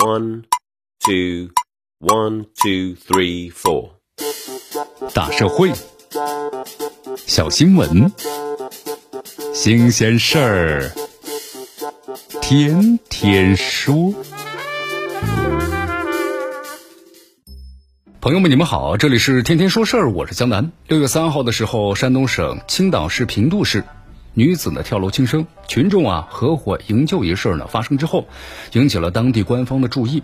One, two, one, two, three, four。大社会，小新闻，新鲜事儿，天天说。朋友们，你们好，这里是天天说事儿，我是江南。六月三号的时候，山东省青岛市平度市。女子呢跳楼轻生，群众啊合伙营救一事呢发生之后，引起了当地官方的注意。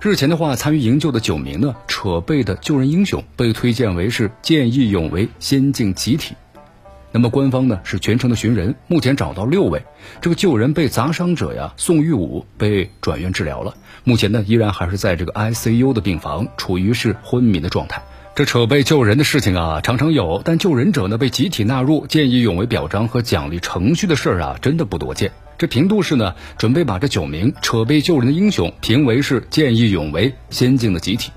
日前的话，参与营救的九名呢扯背的救人英雄被推荐为是见义勇为先进集体。那么官方呢是全程的寻人，目前找到六位。这个救人被砸伤者呀宋玉武被转院治疗了，目前呢依然还是在这个 ICU 的病房，处于是昏迷的状态。这扯背救人的事情啊，常常有，但救人者呢被集体纳入见义勇为表彰和奖励程序的事儿啊，真的不多见。这平度市呢，准备把这九名扯背救人的英雄评为是见义勇为先进的集体，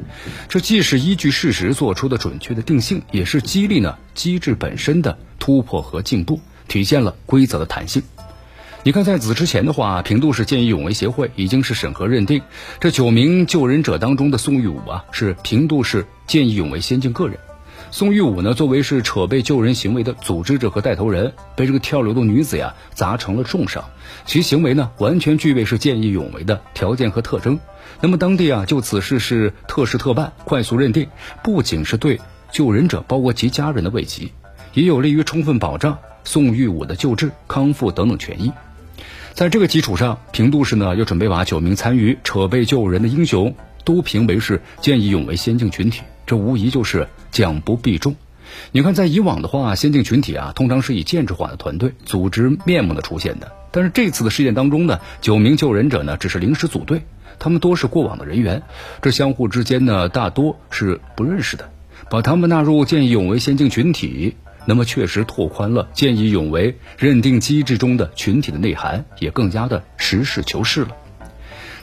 这既是依据事实做出的准确的定性，也是激励呢机制本身的突破和进步，体现了规则的弹性。你看，在此之前的话，平度市见义勇为协会已经是审核认定，这九名救人者当中的宋玉武啊，是平度市见义勇为先进个人。宋玉武呢，作为是扯背救人行为的组织者和带头人，被这个跳楼的女子呀砸成了重伤，其行为呢完全具备是见义勇为的条件和特征。那么当地啊就此事是特事特办，快速认定，不仅是对救人者，包括其家人的慰藉，也有利于充分保障宋玉武的救治、康复等等权益。在这个基础上，平度市呢又准备把九名参与扯背救人的英雄都评为是见义勇为先进群体，这无疑就是奖不必重。你看，在以往的话，先进群体啊，通常是以建制化的团队组织面目的出现的。但是这次的事件当中呢，九名救人者呢只是临时组队，他们多是过往的人员，这相互之间呢大多是不认识的，把他们纳入见义勇为先进群体。那么确实拓宽了见义勇为认定机制中的群体的内涵，也更加的实事求是了。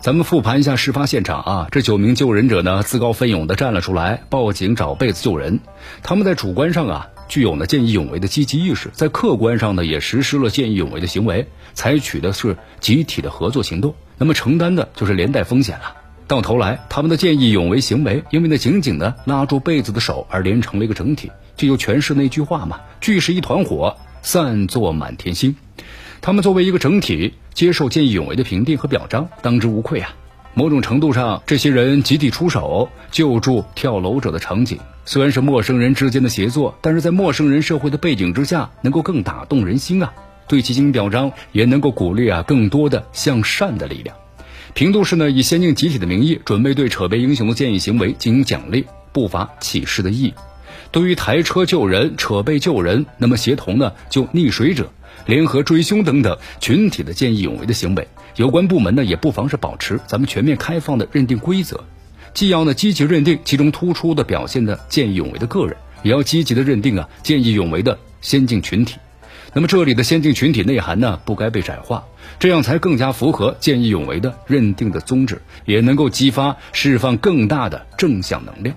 咱们复盘一下事发现场啊，这九名救人者呢自告奋勇的站了出来，报警找被子救人。他们在主观上啊具有呢见义勇为的积极意识，在客观上呢也实施了见义勇为的行为，采取的是集体的合作行动。那么承担的就是连带风险了。到头来，他们的见义勇为行为，因为那紧紧的拉住被子的手而连成了一个整体，这就诠释那句话嘛：聚是一团火，散作满天星。他们作为一个整体，接受见义勇为的评定和表彰，当之无愧啊。某种程度上，这些人集体出手救助跳楼者的场景，虽然是陌生人之间的协作，但是在陌生人社会的背景之下，能够更打动人心啊。对其进行表彰，也能够鼓励啊更多的向善的力量。平度市呢，以先进集体的名义，准备对扯背英雄的见义行为进行奖励，不乏启示的意义。对于抬车救人、扯背救人，那么协同呢救溺水者、联合追凶等等群体的见义勇为的行为，有关部门呢也不妨是保持咱们全面开放的认定规则，既要呢积极认定其中突出的表现的见义勇为的个人，也要积极的认定啊见义勇为的先进群体。那么这里的先进群体内涵呢，不该被窄化，这样才更加符合见义勇为的认定的宗旨，也能够激发释放更大的正向能量。